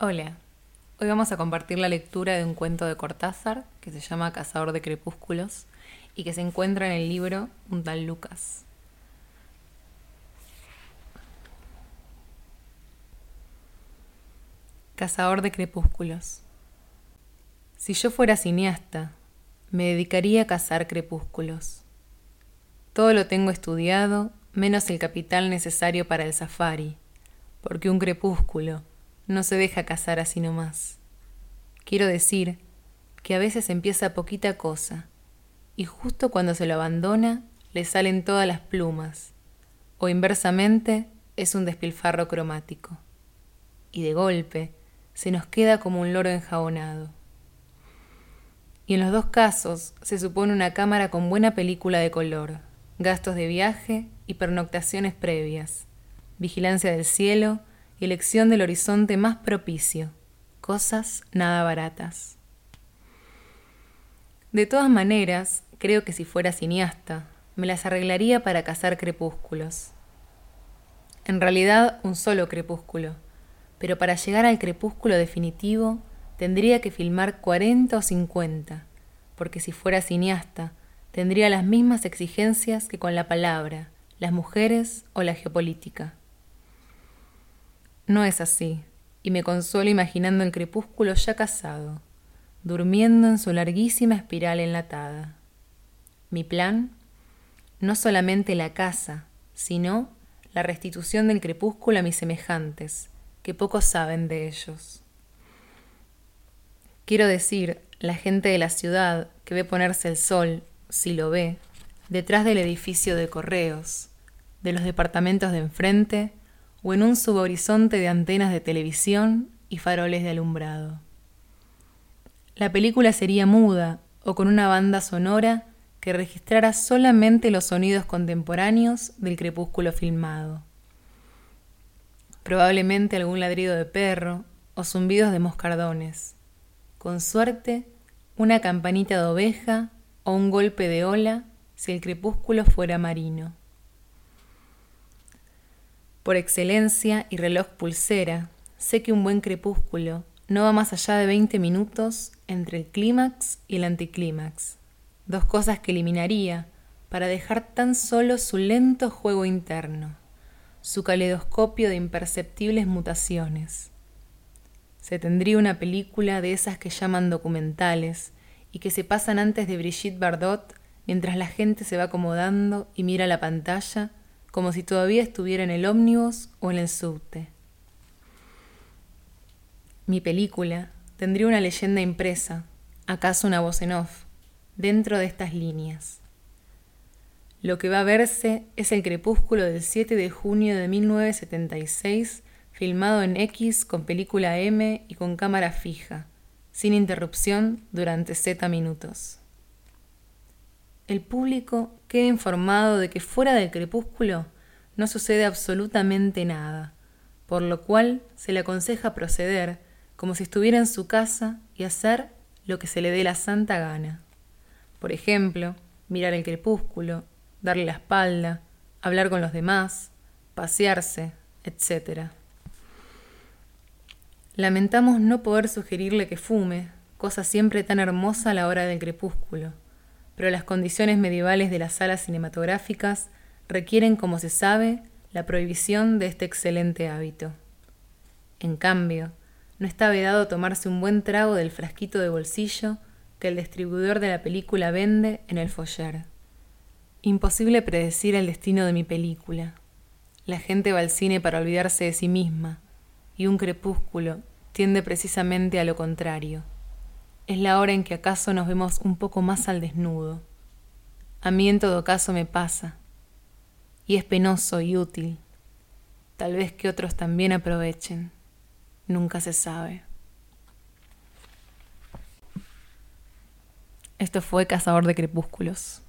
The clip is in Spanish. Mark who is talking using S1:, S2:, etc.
S1: Hola, hoy vamos a compartir la lectura de un cuento de Cortázar que se llama Cazador de Crepúsculos y que se encuentra en el libro Un tal Lucas. Cazador de Crepúsculos. Si yo fuera cineasta, me dedicaría a cazar crepúsculos. Todo lo tengo estudiado, menos el capital necesario para el safari, porque un crepúsculo no se deja cazar así nomás. Quiero decir que a veces empieza poquita cosa, y justo cuando se lo abandona le salen todas las plumas, o inversamente es un despilfarro cromático. Y de golpe se nos queda como un loro enjabonado. Y en los dos casos se supone una cámara con buena película de color, gastos de viaje y pernoctaciones previas, vigilancia del cielo elección del horizonte más propicio, cosas nada baratas. De todas maneras, creo que si fuera cineasta, me las arreglaría para cazar crepúsculos. En realidad, un solo crepúsculo, pero para llegar al crepúsculo definitivo tendría que filmar 40 o 50, porque si fuera cineasta, tendría las mismas exigencias que con la palabra, las mujeres o la geopolítica. No es así, y me consuelo imaginando el crepúsculo ya casado, durmiendo en su larguísima espiral enlatada. Mi plan, no solamente la casa, sino la restitución del crepúsculo a mis semejantes, que pocos saben de ellos. Quiero decir, la gente de la ciudad que ve ponerse el sol, si lo ve, detrás del edificio de correos, de los departamentos de enfrente o en un subhorizonte de antenas de televisión y faroles de alumbrado. La película sería muda o con una banda sonora que registrara solamente los sonidos contemporáneos del crepúsculo filmado. Probablemente algún ladrido de perro o zumbidos de moscardones con suerte, una campanita de oveja o un golpe de ola si el crepúsculo fuera marino. Por excelencia y reloj pulsera, sé que un buen crepúsculo no va más allá de 20 minutos entre el clímax y el anticlímax, dos cosas que eliminaría para dejar tan solo su lento juego interno, su caleidoscopio de imperceptibles mutaciones. Se tendría una película de esas que llaman documentales y que se pasan antes de Brigitte Bardot mientras la gente se va acomodando y mira la pantalla como si todavía estuviera en el ómnibus o en el subte. Mi película tendría una leyenda impresa, acaso una voz en off, dentro de estas líneas. Lo que va a verse es el crepúsculo del 7 de junio de 1976 filmado en X con película M y con cámara fija, sin interrupción durante Z minutos. El público queda informado de que fuera del crepúsculo no sucede absolutamente nada, por lo cual se le aconseja proceder como si estuviera en su casa y hacer lo que se le dé la santa gana. Por ejemplo, mirar el crepúsculo, darle la espalda, hablar con los demás, pasearse, etc. Lamentamos no poder sugerirle que fume, cosa siempre tan hermosa a la hora del crepúsculo, pero las condiciones medievales de las salas cinematográficas requieren, como se sabe, la prohibición de este excelente hábito. En cambio, no está vedado tomarse un buen trago del frasquito de bolsillo que el distribuidor de la película vende en el foyer. Imposible predecir el destino de mi película. La gente va al cine para olvidarse de sí misma, y un crepúsculo tiende precisamente a lo contrario. Es la hora en que acaso nos vemos un poco más al desnudo. A mí en todo caso me pasa, y es penoso y útil. Tal vez que otros también aprovechen. Nunca se sabe. Esto fue Cazador de Crepúsculos.